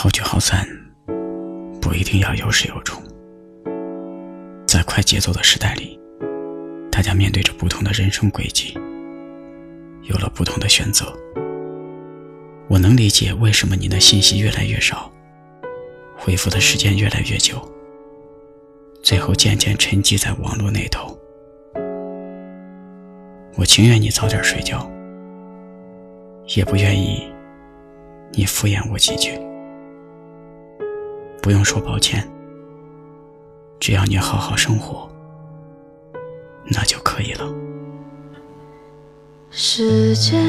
好聚好散，不一定要有始有终。在快节奏的时代里，大家面对着不同的人生轨迹，有了不同的选择。我能理解为什么你的信息越来越少，回复的时间越来越久，最后渐渐沉寂在网络那头。我情愿你早点睡觉，也不愿意你敷衍我几句。不用说抱歉，只要你好好生活，那就可以了。时间。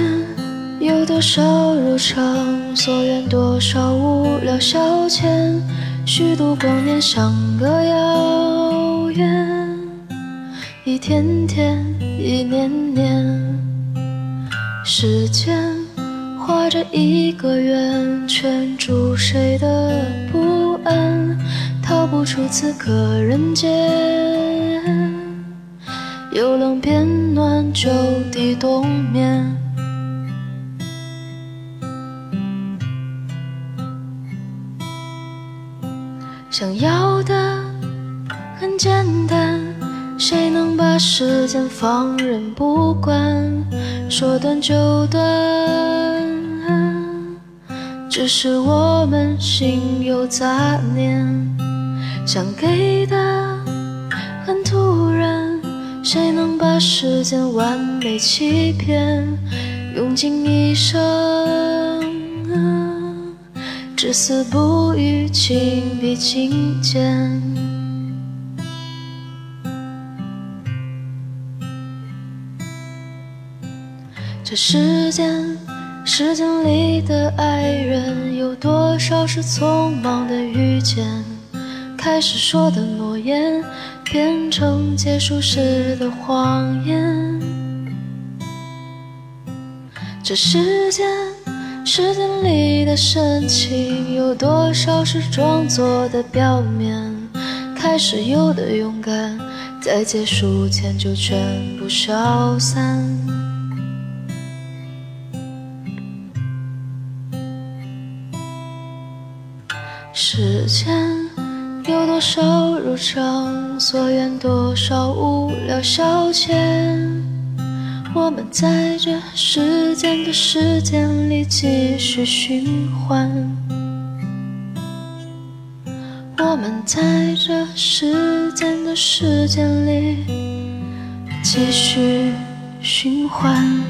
有多少如常，所愿多少无聊消遣，虚度光年像个遥远，一天天，一年年，时间画着一个圆，圈住谁的不，不出此刻人间，由冷变暖，就地冬眠。想要的很简单，谁能把时间放任不管？说断就断，只是我们心有杂念。想给的很突然，谁能把时间完美欺骗？用尽一生。至死不渝，情比金坚。这世间，时间里的爱人，有多少是匆忙的遇见？开始说的诺言，变成结束时的谎言。这世间。时间里的深情，有多少是装作的表面？开始有的勇敢，在结束前就全部消散。时间有多少如常，所愿多少无聊消遣。我们在这时间的时间里继续循环，我们在这时间的时间里继续循环。